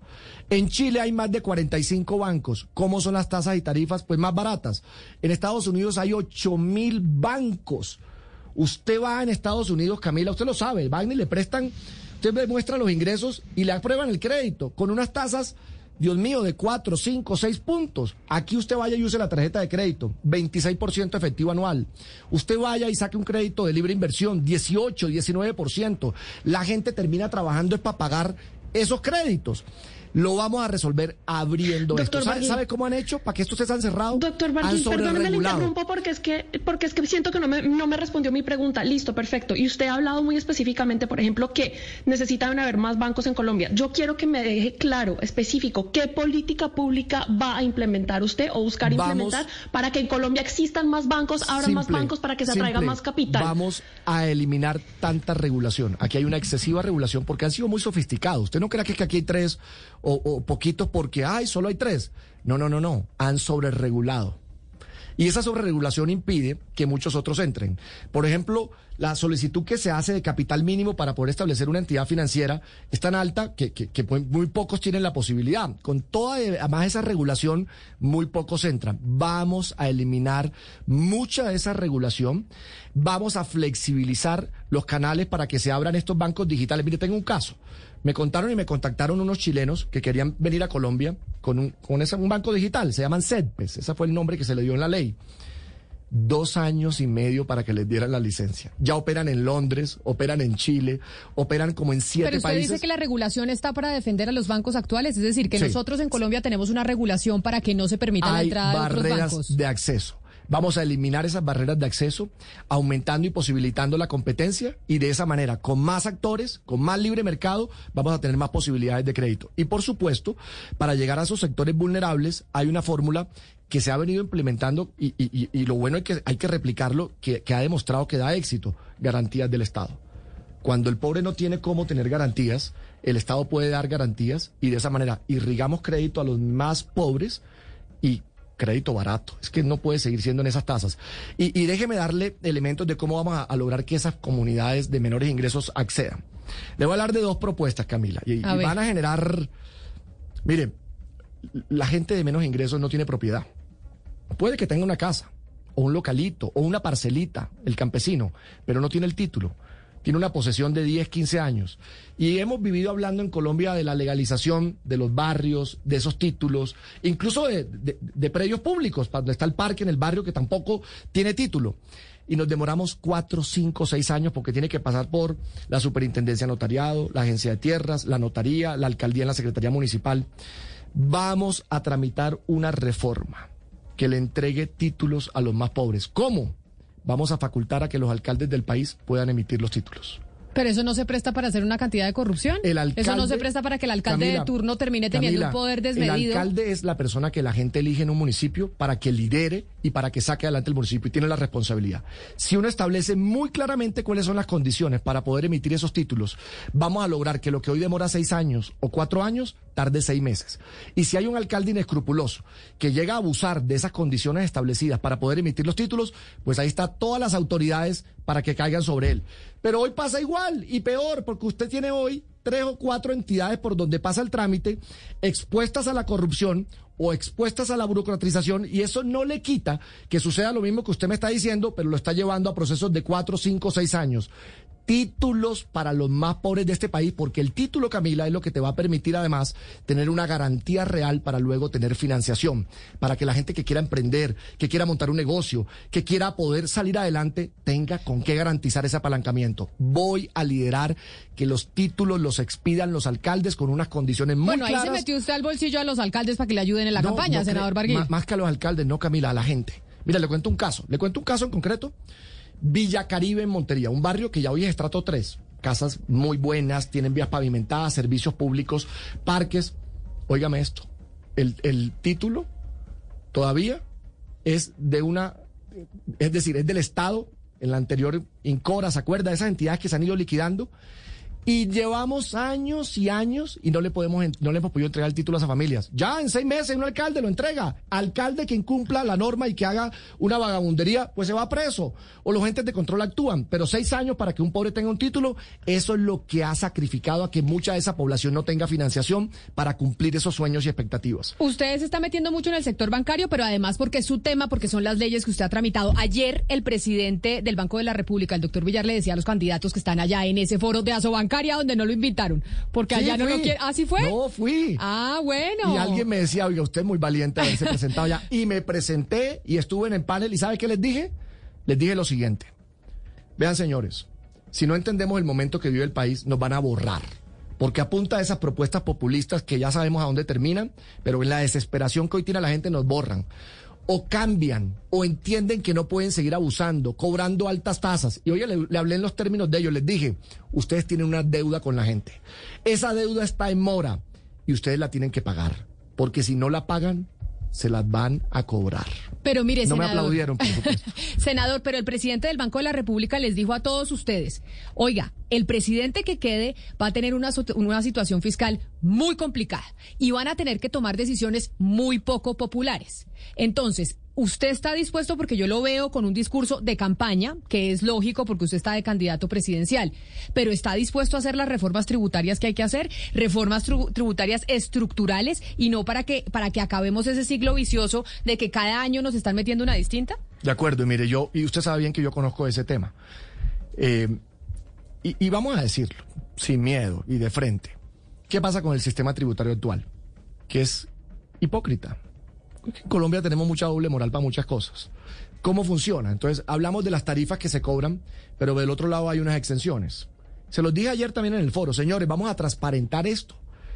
En Chile hay más de 45 bancos. ¿Cómo son las tasas y tarifas? Pues más baratas. En Estados Unidos hay 8 mil bancos. Usted va en Estados Unidos, Camila, usted lo sabe, van y le prestan, usted demuestra los ingresos y le aprueban el crédito con unas tasas Dios mío, de 4, 5, 6 puntos. Aquí usted vaya y use la tarjeta de crédito, 26% efectivo anual. Usted vaya y saque un crédito de libre inversión, 18, 19%. La gente termina trabajando es para pagar esos créditos. Lo vamos a resolver abriendo Doctor esto. ¿Sabe, ¿Sabe, cómo han hecho para que esto se han cerrado? Doctor Barguil, perdóneme, le interrumpo porque es que porque es que siento que no me, no me respondió mi pregunta. Listo, perfecto. Y usted ha hablado muy específicamente, por ejemplo, que necesitan haber más bancos en Colombia. Yo quiero que me deje claro, específico, qué política pública va a implementar usted o buscar implementar vamos, para que en Colombia existan más bancos, abran más bancos para que se atraiga más capital. Vamos a eliminar tanta regulación. Aquí hay una excesiva regulación porque han sido muy sofisticados. Usted no crea que aquí hay tres o, o poquitos porque, ay, solo hay tres. No, no, no, no. Han sobreregulado. Y esa sobreregulación impide que muchos otros entren. Por ejemplo, la solicitud que se hace de capital mínimo para poder establecer una entidad financiera es tan alta que, que, que muy pocos tienen la posibilidad. Con toda, además, esa regulación, muy pocos entran. Vamos a eliminar mucha de esa regulación. Vamos a flexibilizar los canales para que se abran estos bancos digitales. Mire, tengo un caso. Me contaron y me contactaron unos chilenos que querían venir a Colombia con un, con ese, un banco digital, se llaman CEDPES, ese fue el nombre que se le dio en la ley. dos años y medio para que les dieran la licencia. Ya operan en Londres, operan en Chile, operan como en siete Pero usted países. dice que la regulación está para defender a los bancos actuales, es decir, que Sí. nosotros en Colombia tenemos una regulación para que no se permita la entrada de otros barreras bancos. de acceso. Vamos a eliminar esas barreras de acceso, aumentando y posibilitando la competencia y de esa manera, con más actores, con más libre mercado, vamos a tener más posibilidades de crédito. Y por supuesto, para llegar a esos sectores vulnerables, hay una fórmula que se ha venido implementando y, y- lo bueno es que hay que replicarlo, que, que ha demostrado que da éxito, garantías del Estado. Cuando el pobre no tiene cómo tener garantías, el Estado puede dar garantías y de esa manera irrigamos crédito a los más pobres y crédito barato. Es que no puede seguir siendo en esas tasas. Y, y déjeme darle elementos de cómo vamos a, a lograr que esas comunidades de menores ingresos accedan. Le voy a hablar de dos propuestas, Camila, y, y van a generar... Mire, la gente de menos ingresos no tiene propiedad. Puede que tenga una casa, o un localito, o una parcelita, el campesino, pero no tiene el título. Tiene una posesión de 10, 15 años. Y hemos vivido hablando en Colombia de la legalización de los barrios, de esos títulos, incluso de, predios públicos, donde está el parque en el barrio que tampoco tiene título. Y nos demoramos cuatro, cinco, seis años porque tiene que pasar por la superintendencia de notariado, la agencia de tierras, la notaría, la alcaldía en la secretaría municipal. Vamos a tramitar una reforma que le entregue títulos a los más pobres. ¿Cómo? Vamos a facultar a que los alcaldes del país puedan emitir los títulos. Pero eso no se presta para hacer una cantidad de corrupción. El eso no se alcalde- presta para que el alcalde Camila, de turno termine teniendo Camila, un poder El desmedido. alcalde es la persona que la gente elige en un municipio para que lidere y para que saque adelante el municipio y tiene la responsabilidad. Si uno establece muy claramente cuáles son las condiciones para poder emitir esos títulos, vamos a lograr que lo que hoy demora seis años o cuatro años tarde seis meses. Y si hay un alcalde inescrupuloso que llega a abusar de esas condiciones establecidas para poder emitir los títulos, pues ahí está todas las autoridades para que caigan sobre él. Pero hoy pasa igual y peor, porque usted tiene hoy tres o cuatro entidades por donde pasa el trámite expuestas a la corrupción o expuestas a la burocratización y eso no le quita que suceda lo mismo que usted me está diciendo, pero lo está llevando a procesos de cuatro, cinco, seis años. Títulos para los más pobres de este país, porque el título, Camila, es lo que te va a permitir además tener una garantía real para luego tener financiación, para que la gente que quiera emprender, que quiera montar un negocio, que quiera poder salir adelante, tenga con qué garantizar ese apalancamiento. Voy a liderar que los títulos los expidan los alcaldes con unas condiciones muy bueno, ahí claras. se metió usted al bolsillo a los alcaldes para que le ayuden en la No, campaña, no senador Barguil. ma- Más que a los alcaldes, no, Camila, a la gente. Mira, le cuento un caso. Le cuento un caso en concreto. Villa Caribe en Montería, un barrio que ya hoy es estrato 3. Casas muy buenas, tienen vías pavimentadas, servicios públicos, parques. Óigame esto. El, el título todavía es de una, es decir, es del Estado, en la anterior Incora, ¿se acuerda? Esas entidades que se han ido liquidando. Y llevamos años y años y no le podemos no le hemos podido entregar el título a esas familias. Ya en seis meses un alcalde lo entrega. Alcalde que incumpla la norma y que haga una vagabundería, pues se va preso. O los entes de control actúan. Pero seis años para que un pobre tenga un título, eso es lo que ha sacrificado a que mucha de esa población no tenga financiación para cumplir esos sueños y expectativas. Usted se está metiendo mucho en el sector bancario, pero además porque es su tema, porque son las leyes que usted ha tramitado. Ayer el presidente del Banco de la República, el doctor Villar, le decía a los candidatos que están allá en ese foro de Asobancaria donde no lo invitaron, porque Sí, allá no lo quiere. ¿Ah, sí fue? No, fui. Ah, bueno. Y alguien me decía, oiga, usted es muy valiente haberse [LAUGHS] presentado ya. Y me presenté y estuve en el panel. ¿Y sabe qué les dije? Les dije lo siguiente. Vean, señores, si no entendemos el momento que vive el país, nos van a borrar. Porque apunta a esas propuestas populistas que ya sabemos a dónde terminan, pero en la desesperación que hoy tiene la gente nos borran. O cambian, o entienden que no pueden seguir abusando, cobrando altas tasas. Y oye, le, le hablé en los términos de ellos, les dije, ustedes tienen una deuda con la gente. Esa deuda está en mora y ustedes la tienen que pagar. Porque si no la pagan, se las van a cobrar. Pero mire, No me senador. aplaudieron, por supuesto. [LAUGHS] Senador, pero el presidente del Banco de la República les dijo a todos ustedes, oiga, el presidente que quede va a tener una, una situación fiscal muy complicada y van a tener que tomar decisiones muy poco populares. Entonces, usted está dispuesto, porque yo lo veo con un discurso de campaña, que es lógico porque usted está de candidato presidencial, pero está dispuesto a hacer las reformas tributarias que hay que hacer, reformas tribu- tributarias estructurales y no para que, para que acabemos ese ciclo vicioso de que cada año nos están metiendo una distinta. De acuerdo, y mire, yo, y usted sabe bien que yo conozco ese tema. Eh, y vamos a decirlo, sin miedo y de frente. ¿Qué pasa con el sistema tributario actual? Que es hipócrita. En Colombia tenemos mucha doble moral para muchas cosas. ¿Cómo funciona? Entonces, hablamos de las tarifas que se cobran, pero del otro lado hay unas exenciones. Se los dije ayer también en el foro, señores, vamos a transparentar esto.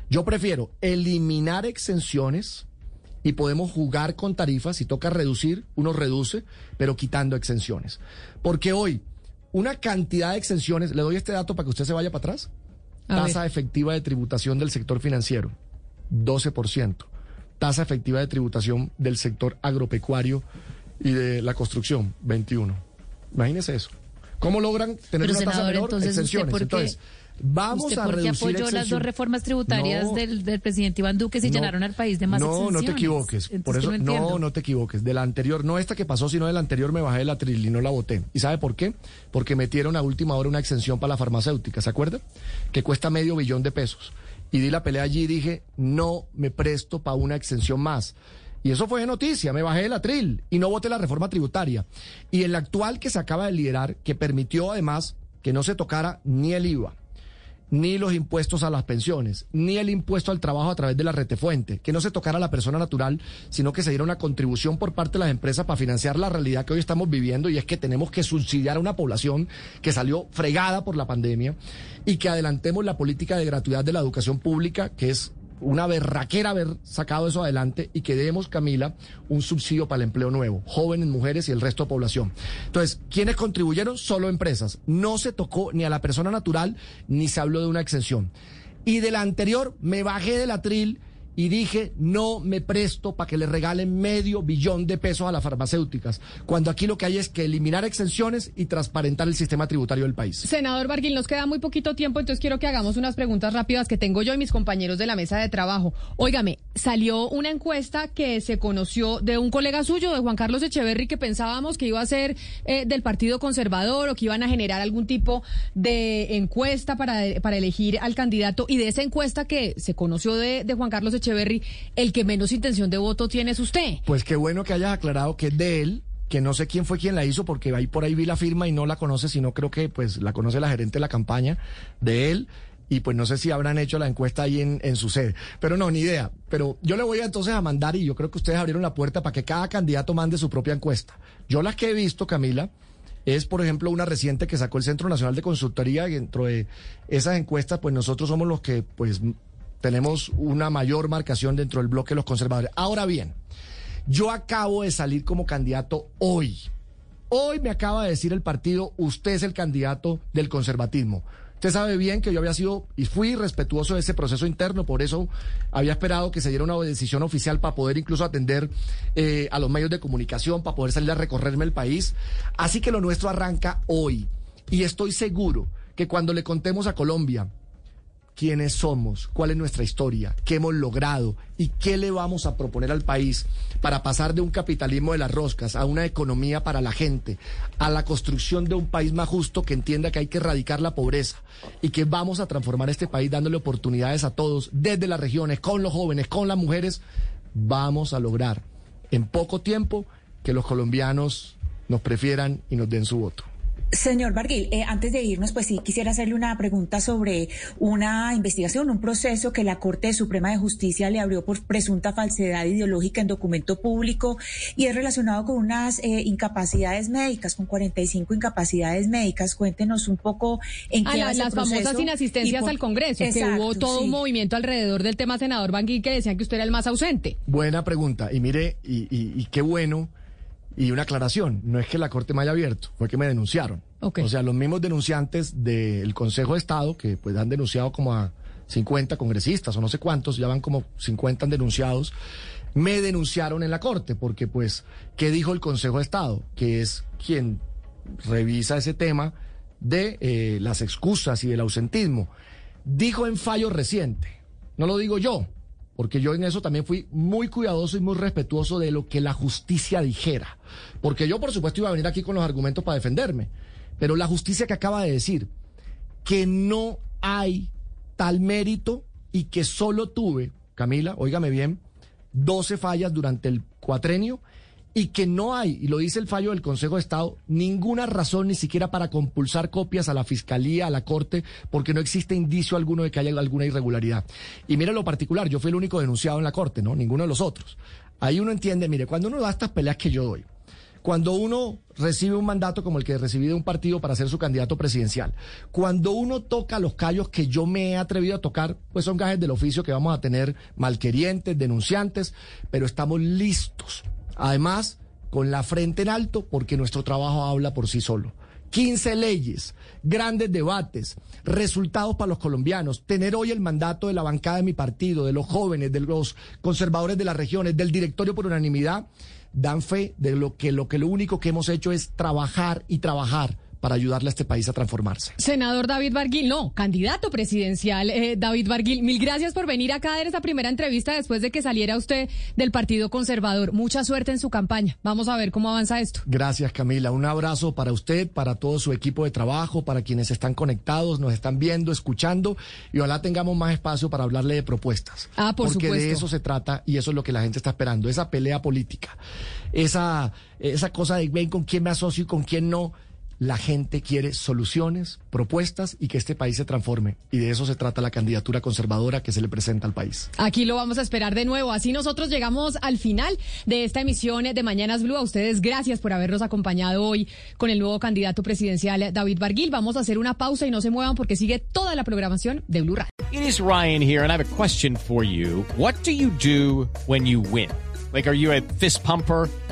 Yo prefiero eliminar exenciones y podemos jugar con tarifas. Si toca reducir, uno reduce, pero quitando exenciones. Porque hoy, una cantidad de exenciones, le doy este dato para que usted se vaya para atrás. Tasa efectiva de tributación del sector financiero, 12%. Tasa efectiva de tributación del sector agropecuario y de la construcción, 21. Imagínese eso. ¿Cómo logran tener una tasa menor? Entonces, Exenciones. Entonces, vamos ¿Usted a reducir apoyó las dos reformas tributarias No. del, del presidente Iván Duque se No. llenaron al país de más no, exenciones? no te equivoques. Por eso, ¿qué no, entiendo? no te equivoques. De la anterior, no esta que pasó, sino de la anterior me bajé de la tril y no la voté. ¿Y sabe por qué? Porque metieron a última hora una exención para la farmacéutica, ¿se acuerda? Que cuesta medio billón de pesos. Y di la pelea allí y dije, no me presto para una exención más. Y eso fue de noticia, me bajé de la tril y no voté la reforma tributaria. Y el actual que se acaba de liderar, que permitió además que no se tocara ni el IVA, ni los impuestos a las pensiones, ni el impuesto al trabajo a través de la retefuente, que no se tocara a la persona natural, sino que se diera una contribución por parte de las empresas para financiar la realidad que hoy estamos viviendo y es que tenemos que subsidiar a una población que salió fregada por la pandemia y que adelantemos la política de gratuidad de la educación pública, que es una berraquera haber sacado eso adelante y que demos, Camila, un subsidio para el empleo nuevo, jóvenes, mujeres y el resto de población. Entonces, ¿quiénes contribuyeron? Solo empresas. No se tocó ni a la persona natural ni se habló de una exención. Y de la anterior me bajé del atril y dije, no me presto para que le regalen medio billón de pesos a las farmacéuticas, cuando aquí lo que hay es que eliminar exenciones y transparentar el sistema tributario del país. Senador Barguil, nos queda muy poquito tiempo, entonces quiero que hagamos unas preguntas rápidas que tengo yo y mis compañeros de la mesa de trabajo. Óigame, salió una encuesta que se conoció de un colega suyo, de Juan Carlos Echeverry, que pensábamos que iba a ser eh, del Partido Conservador o que iban a generar algún tipo de encuesta para, para elegir al candidato. Y de esa encuesta que se conoció de, Juan Carlos Echeverry, el que menos intención de voto tiene es usted. Pues qué bueno que hayas aclarado que es de él, que no sé quién fue quien la hizo, porque ahí por ahí vi la firma y no la conoce, sino creo que pues la conoce la gerente de la campaña de él. Y pues no sé si habrán hecho la encuesta ahí en, su sede. Pero no, ni idea. Pero yo le voy entonces a mandar, y yo creo que ustedes abrieron la puerta para que cada candidato mande su propia encuesta. Yo las que he visto, Camila, es, por ejemplo, una reciente que sacó el Centro Nacional de Consultoría y dentro de esas encuestas, pues nosotros somos los que, pues, tenemos una mayor marcación dentro del bloque de los conservadores. Ahora bien, yo acabo de salir como candidato hoy. Hoy me acaba de decir el partido, usted es el candidato del conservatismo. Usted sabe bien que yo había sido y fui respetuoso de ese proceso interno, por eso había esperado que se diera una decisión oficial para poder incluso atender eh, a los medios de comunicación, para poder salir a recorrerme el país. Así que lo nuestro arranca hoy. Y estoy seguro que cuando le contemos a Colombia quiénes somos, cuál es nuestra historia, qué hemos logrado y qué le vamos a proponer al país para pasar de un capitalismo de las roscas a una economía para la gente, a la construcción de un país más justo que entienda que hay que erradicar la pobreza y que vamos a transformar este país dándole oportunidades a todos, desde las regiones, con los jóvenes, con las mujeres, vamos a lograr en poco tiempo que los colombianos nos prefieran y nos den su voto. Señor Barguil, eh, antes de irnos, pues sí, quisiera hacerle una pregunta sobre una investigación, un proceso que la Corte Suprema de Justicia le abrió por presunta falsedad ideológica en documento público y es relacionado con unas eh, incapacidades médicas, con 45 incapacidades médicas. Cuéntenos un poco en A qué la- va ese las proceso famosas inasistencias por- al Congreso, que hubo todo un movimiento alrededor del tema, senador Banguil, que decían que usted era el más ausente. Buena pregunta. Y mire, y, y- y qué bueno. Y una aclaración, no es que la Corte me haya abierto, fue que me denunciaron. O sea, los mismos denunciantes del Consejo de Estado, que pues han denunciado como a 50 congresistas o no sé cuántos, ya van como 50 denunciados, me denunciaron en la Corte, porque pues, ¿qué dijo el Consejo de Estado? Que es quien revisa ese tema de eh, las excusas y del ausentismo. Dijo en fallo reciente, no lo digo yo, porque yo en eso también fui muy cuidadoso y muy respetuoso de lo que la justicia dijera. Porque yo, por supuesto, iba a venir aquí con los argumentos para defenderme. Pero la justicia que acaba de decir que no hay tal mérito y que solo tuve, Camila, óigame bien, 12 fallas durante el cuatrenio y que no hay, y lo dice el fallo del Consejo de Estado, ninguna razón ni siquiera para compulsar copias a la Fiscalía, a la Corte, porque no existe indicio alguno de que haya alguna irregularidad. Y mire lo particular, yo fui el único denunciado en la Corte, ¿no? Ninguno de los otros. Ahí uno entiende, mire, cuando uno da estas peleas que yo doy, Cuando uno recibe un mandato como el que recibí de un partido para ser su candidato presidencial, cuando uno toca los callos que yo me he atrevido a tocar, pues son gajes del oficio que vamos a tener malquerientes, denunciantes, pero estamos listos. Además, con la frente en alto, porque nuestro trabajo habla por sí solo. 15 leyes, grandes debates, resultados para los colombianos, tener hoy el mandato de la bancada de mi partido, de los jóvenes, de los conservadores de las regiones, del directorio por unanimidad, dan fe de lo que lo que lo único que hemos hecho es trabajar y trabajar para ayudarle a este país a transformarse. Senador David Barguil, no, candidato presidencial eh, David Barguil, mil gracias por venir acá a dar esa primera entrevista después de que saliera usted del Partido Conservador. Mucha suerte en su campaña. Vamos a ver cómo avanza esto. Gracias, Camila. Un abrazo para usted, para todo su equipo de trabajo, para quienes están conectados, nos están viendo, escuchando y ojalá tengamos más espacio para hablarle de propuestas. Ah, por Porque supuesto. de eso se trata y eso es lo que la gente está esperando, esa pelea política, esa, esa cosa de ven con quién me asocio y con quién no. La gente quiere soluciones, propuestas y que este país se transforme. Y de eso se trata la candidatura conservadora que se le presenta al país. Aquí lo vamos a esperar de nuevo. Así nosotros llegamos al final de esta emisión de Mañanas Blue. A ustedes gracias por habernos acompañado hoy con el nuevo candidato presidencial David Barguil. Vamos a hacer una pausa y no se muevan porque sigue toda la programación de Blue Radio. It is Ryan here, and I have a question for you. What do you do when you win? Like, are you a fist pumper?